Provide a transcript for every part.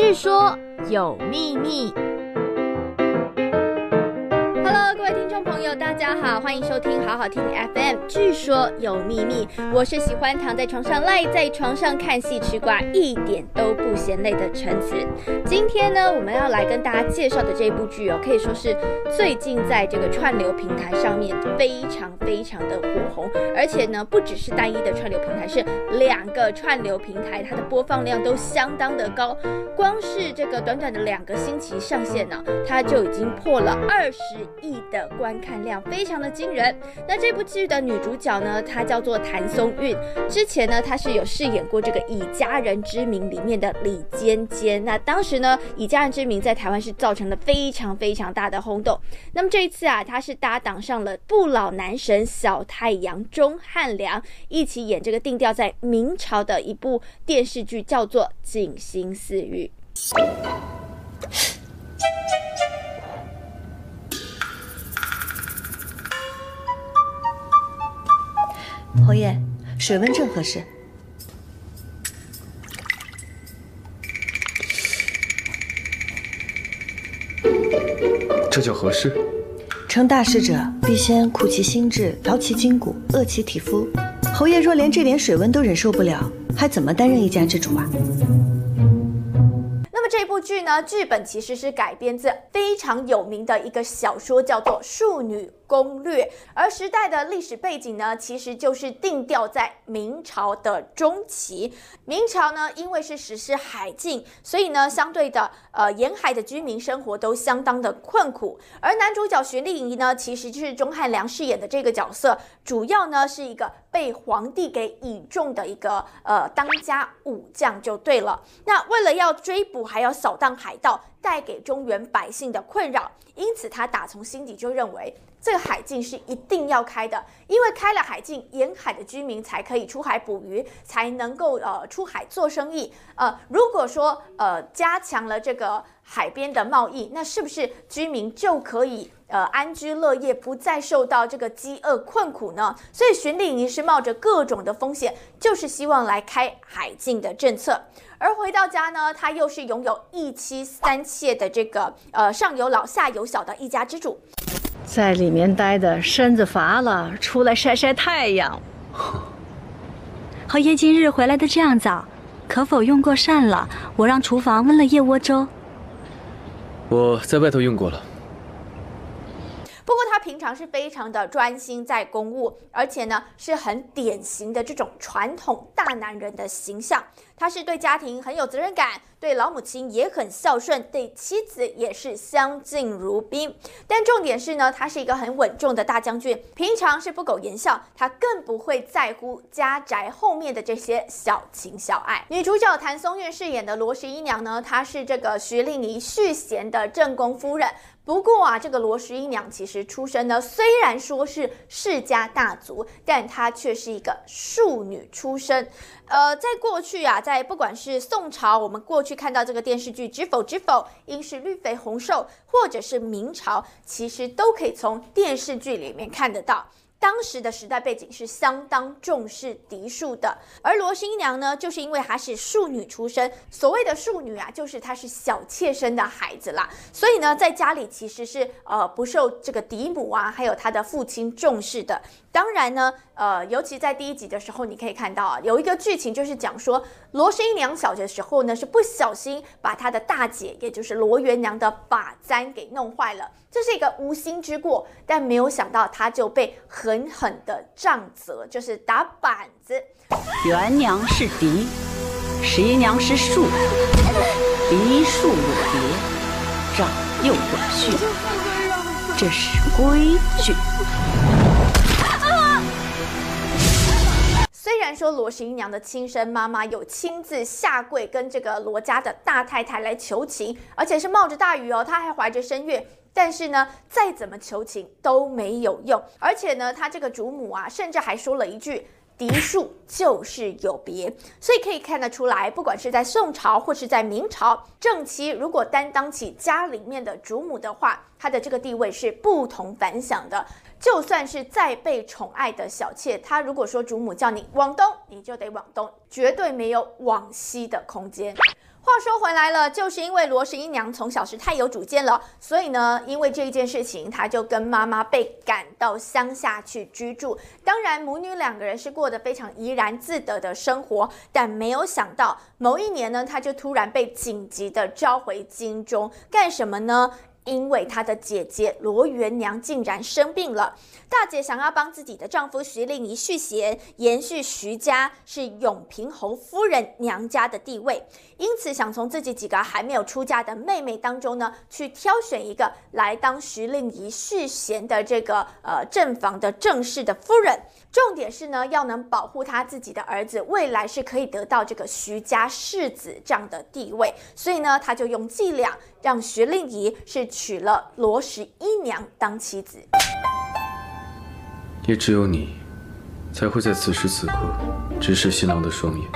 据说有秘密。Hello，各位听。朋友大家好，欢迎收听好好听 FM。据说有秘密，我是喜欢躺在床上赖在床上看戏吃瓜，一点都不嫌累的陈子。今天呢，我们要来跟大家介绍的这部剧哦，可以说是最近在这个串流平台上面非常非常的火红，而且呢，不只是单一的串流平台，是两个串流平台，它的播放量都相当的高。光是这个短短的两个星期上线呢，它就已经破了二十亿的观看。量非常的惊人。那这部剧的女主角呢，她叫做谭松韵。之前呢，她是有饰演过这个《以家人之名》里面的李尖尖。那当时呢，《以家人之名》在台湾是造成了非常非常大的轰动。那么这一次啊，她是搭档上了不老男神小太阳钟汉良，一起演这个定调在明朝的一部电视剧，叫做《锦心似玉》。侯爷，水温正合适。这叫合适？成大事者必先苦其心志，劳其筋骨，饿其体肤。侯爷若连这点水温都忍受不了，还怎么担任一家之主啊？那么这部剧呢，剧本其实是改编自非常有名的一个小说，叫做《庶女攻略》，而时代的历史背景呢，其实就是定调在明朝的中期。明朝呢，因为是实施海禁，所以呢，相对的，呃，沿海的居民生活都相当的困苦。而男主角徐令宜呢，其实就是钟汉良饰演的这个角色，主要呢是一个被皇帝给倚重的一个呃当家武将就对了。那为了要追捕，还要扫荡海盗，带给中原百姓的困扰，因此他打从心底就认为。这个海禁是一定要开的，因为开了海禁，沿海的居民才可以出海捕鱼，才能够呃出海做生意。呃，如果说呃加强了这个海边的贸易，那是不是居民就可以呃安居乐业，不再受到这个饥饿困苦呢？所以徐令宜是冒着各种的风险，就是希望来开海禁的政策。而回到家呢，他又是拥有一妻三妾的这个呃上有老下有小的一家之主。在里面待的身子乏了，出来晒晒太阳。侯爷今日回来的这样早，可否用过膳了？我让厨房温了燕窝粥。我在外头用过了。常是非常的专心在公务，而且呢是很典型的这种传统大男人的形象。他是对家庭很有责任感，对老母亲也很孝顺，对妻子也是相敬如宾。但重点是呢，他是一个很稳重的大将军，平常是不苟言笑，他更不会在乎家宅后面的这些小情小爱。女主角谭松韵饰演的罗十一娘呢，她是这个徐令宜续弦的正宫夫人。不过啊，这个罗十一娘其实出身呢，虽然说是世家大族，但她却是一个庶女出身。呃，在过去啊，在不管是宋朝，我们过去看到这个电视剧《知否知否》，应是绿肥红瘦，或者是明朝，其实都可以从电视剧里面看得到。当时的时代背景是相当重视嫡庶的，而罗新娘呢，就是因为她是庶女出身，所谓的庶女啊，就是她是小妾生的孩子啦，所以呢，在家里其实是呃不受这个嫡母啊，还有她的父亲重视的。当然呢，呃，尤其在第一集的时候，你可以看到啊，有一个剧情就是讲说，罗十一娘小的时候呢，是不小心把她的大姐，也就是罗元娘的发簪给弄坏了，这是一个无心之过，但没有想到她就被狠狠的杖责，就是打板子。元娘是嫡，十一娘是庶，嫡庶有别，长幼有序，这是规矩。然说罗十一娘的亲生妈妈有亲自下跪跟这个罗家的大太太来求情，而且是冒着大雨哦，她还怀着身孕，但是呢，再怎么求情都没有用，而且呢，她这个主母啊，甚至还说了一句。嫡庶就是有别，所以可以看得出来，不管是在宋朝或是在明朝，正妻如果担当起家里面的主母的话，她的这个地位是不同凡响的。就算是再被宠爱的小妾，她如果说主母叫你往东，你就得往东，绝对没有往西的空间。话说回来了，就是因为罗十一娘从小是太有主见了，所以呢，因为这一件事情，她就跟妈妈被赶到乡下去居住。当然，母女两个人是过得非常怡然自得的生活，但没有想到某一年呢，她就突然被紧急的召回京中，干什么呢？因为她的姐姐罗元娘竟然生病了，大姐想要帮自己的丈夫徐令宜续弦，延续徐家是永平侯夫人娘家的地位，因此想从自己几个还没有出嫁的妹妹当中呢，去挑选一个来当徐令宜续弦的这个呃正房的正室的夫人。重点是呢，要能保护他自己的儿子，未来是可以得到这个徐家世子这样的地位，所以呢，他就用伎俩让徐令宜是娶了罗十一娘当妻子。也只有你，才会在此时此刻直视新郎的双眼。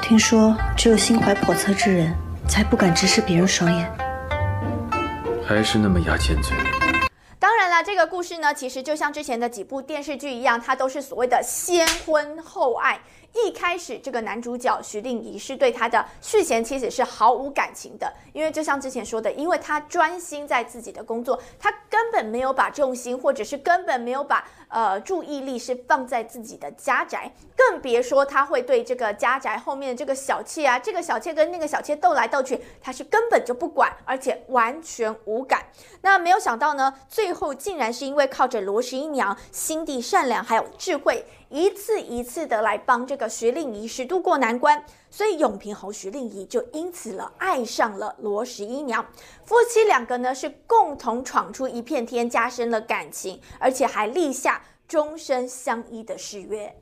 听说只有心怀叵测之人才不敢直视别人双眼，还是那么牙尖嘴利。当然了，这个故事呢，其实就像之前的几部电视剧一样，它都是所谓的先婚后爱。一开始，这个男主角徐令宜是对他的续弦妻子是毫无感情的，因为就像之前说的，因为他专心在自己的工作，他根本没有把重心，或者是根本没有把呃注意力是放在自己的家宅，更别说他会对这个家宅后面的这个小妾啊，这个小妾跟那个小妾斗来斗去，他是根本就不管，而且完全无感。那没有想到呢，最后竟然是因为靠着罗十一娘心地善良还有智慧。一次一次的来帮这个徐令宜是渡过难关，所以永平侯徐令宜就因此了爱上了罗十一娘，夫妻两个呢是共同闯出一片天，加深了感情，而且还立下终身相依的誓约。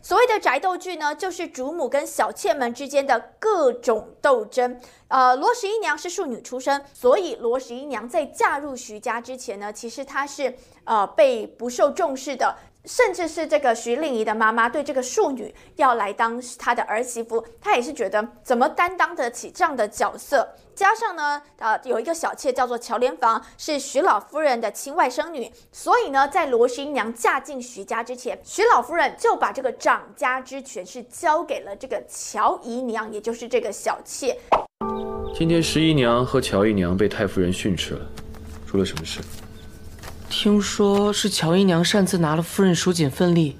所谓的宅斗剧呢，就是主母跟小妾们之间的各种斗争。呃，罗十一娘是庶女出身，所以罗十一娘在嫁入徐家之前呢，其实她是呃被不受重视的。甚至是这个徐令宜的妈妈对这个庶女要来当她的儿媳妇，她也是觉得怎么担当得起这样的角色？加上呢，呃，有一个小妾叫做乔莲房，是徐老夫人的亲外甥女，所以呢，在罗十一娘嫁进徐家之前，徐老夫人就把这个掌家之权是交给了这个乔姨娘，也就是这个小妾。今天十一娘和乔姨娘被太夫人训斥了，出了什么事？听说是乔姨娘擅自拿了夫人蜀锦份例，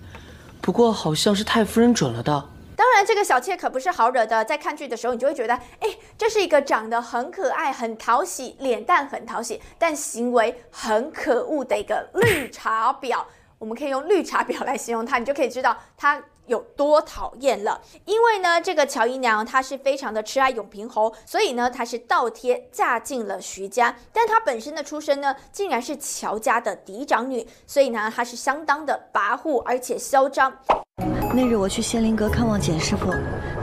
不过好像是太夫人准了的。当然，这个小妾可不是好惹的。在看剧的时候，你就会觉得，哎，这是一个长得很可爱、很讨喜、脸蛋很讨喜，但行为很可恶的一个绿茶婊。我们可以用绿茶婊来形容她，你就可以知道她。有多讨厌了？因为呢，这个乔姨娘她是非常的痴爱永平侯，所以呢，她是倒贴嫁进了徐家。但她本身的出身呢，竟然是乔家的嫡长女，所以呢，她是相当的跋扈而且嚣张。那日我去仙灵阁看望简师傅，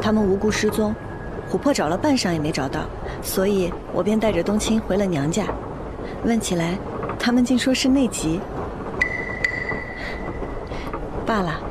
他们无故失踪，琥珀找了半晌也没找到，所以我便带着冬青回了娘家。问起来，他们竟说是内急。罢了。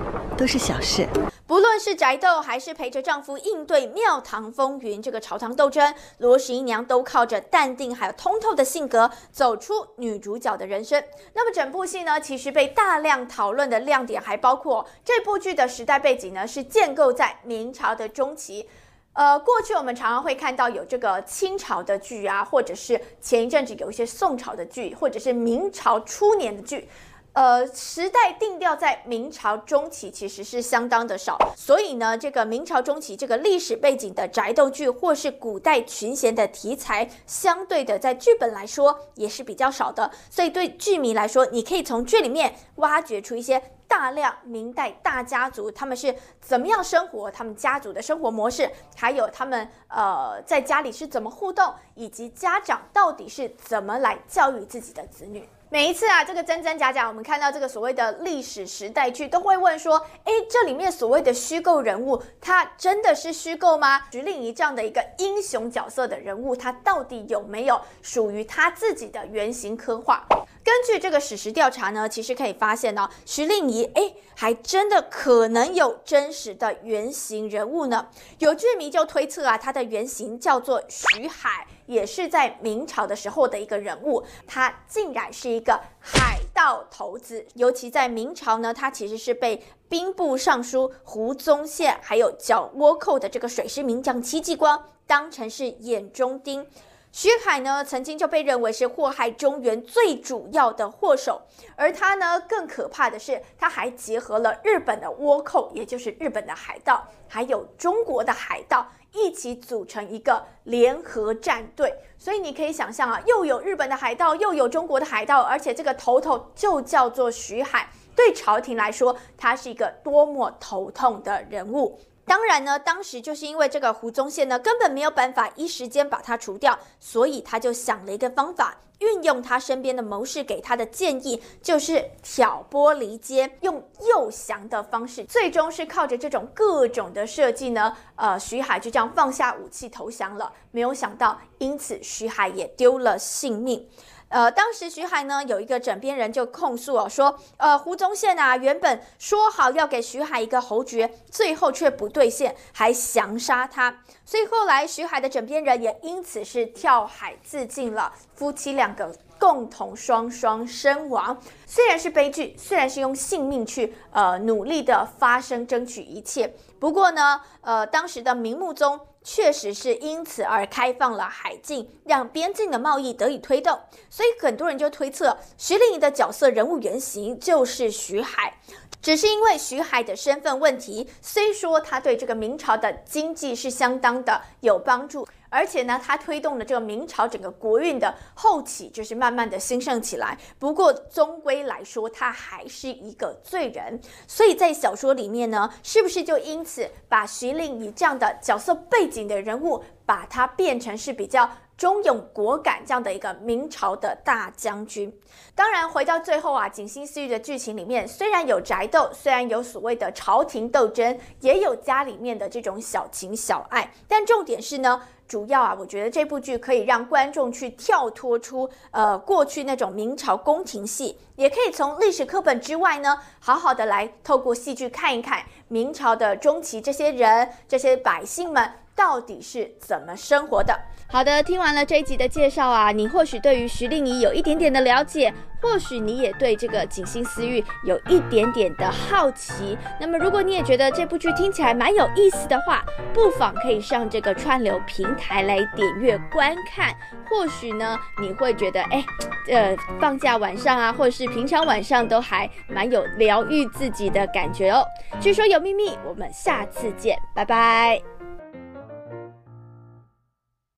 都是小事，不论是宅斗还是陪着丈夫应对庙堂风云，这个朝堂斗争，罗十一娘都靠着淡定还有通透的性格走出女主角的人生。那么整部戏呢，其实被大量讨论的亮点还包括这部剧的时代背景呢，是建构在明朝的中期。呃，过去我们常常会看到有这个清朝的剧啊，或者是前一阵子有一些宋朝的剧，或者是明朝初年的剧。呃，时代定调在明朝中期，其实是相当的少，所以呢，这个明朝中期这个历史背景的宅斗剧，或是古代群贤的题材，相对的在剧本来说也是比较少的，所以对剧迷来说，你可以从剧里面挖掘出一些大量明代大家族他们是怎么样生活，他们家族的生活模式，还有他们呃在家里是怎么互动，以及家长到底是怎么来教育自己的子女。每一次啊，这个真真假假，我们看到这个所谓的历史时代剧，都会问说：哎，这里面所谓的虚构人物，他真的是虚构吗？徐令宜这样的一个英雄角色的人物，他到底有没有属于他自己的原型刻画？根据这个史实调查呢，其实可以发现呢，徐令宜哎，还真的可能有真实的原型人物呢。有剧迷就推测啊，他的原型叫做徐海，也是在明朝的时候的一个人物，他竟然是一个海盗头子。尤其在明朝呢，他其实是被兵部尚书胡宗宪还有缴倭寇的这个水师名将戚继光当成是眼中钉。徐海呢，曾经就被认为是祸害中原最主要的祸首，而他呢，更可怕的是，他还结合了日本的倭寇，也就是日本的海盗，还有中国的海盗，一起组成一个联合战队。所以你可以想象啊，又有日本的海盗，又有中国的海盗，而且这个头头就叫做徐海，对朝廷来说，他是一个多么头痛的人物。当然呢，当时就是因为这个胡宗宪呢，根本没有办法一时间把他除掉，所以他就想了一个方法，运用他身边的谋士给他的建议，就是挑拨离间，用诱降的方式，最终是靠着这种各种的设计呢，呃，徐海就这样放下武器投降了。没有想到，因此徐海也丢了性命。呃，当时徐海呢，有一个枕边人就控诉哦，说，呃，胡宗宪啊，原本说好要给徐海一个侯爵，最后却不兑现，还降杀他。所以后来徐海的枕边人也因此是跳海自尽了，夫妻两个共同双双身亡。虽然是悲剧，虽然是用性命去呃努力的发声争取一切，不过呢，呃，当时的明穆宗。确实是因此而开放了海禁，让边境的贸易得以推动。所以很多人就推测，徐令宜的角色人物原型就是徐海。只是因为徐海的身份问题，虽说他对这个明朝的经济是相当的有帮助。而且呢，他推动了这个明朝整个国运的后起，就是慢慢的兴盛起来。不过终归来说，他还是一个罪人。所以在小说里面呢，是不是就因此把徐令宜这样的角色背景的人物，把他变成是比较忠勇果敢这样的一个明朝的大将军？当然，回到最后啊，《锦心似玉》的剧情里面，虽然有宅斗，虽然有所谓的朝廷斗争，也有家里面的这种小情小爱，但重点是呢。主要啊，我觉得这部剧可以让观众去跳脱出呃过去那种明朝宫廷戏，也可以从历史课本之外呢，好好的来透过戏剧看一看明朝的中期这些人、这些百姓们到底是怎么生活的。好的，听完了这一集的介绍啊，你或许对于徐令宜有一点点的了解，或许你也对这个《锦心似玉》有一点点的好奇。那么，如果你也觉得这部剧听起来蛮有意思的话，不妨可以上这个串流平台来点阅观看。或许呢，你会觉得，哎，呃，放假晚上啊，或者是平常晚上都还蛮有疗愈自己的感觉哦。据说有秘密，我们下次见，拜拜。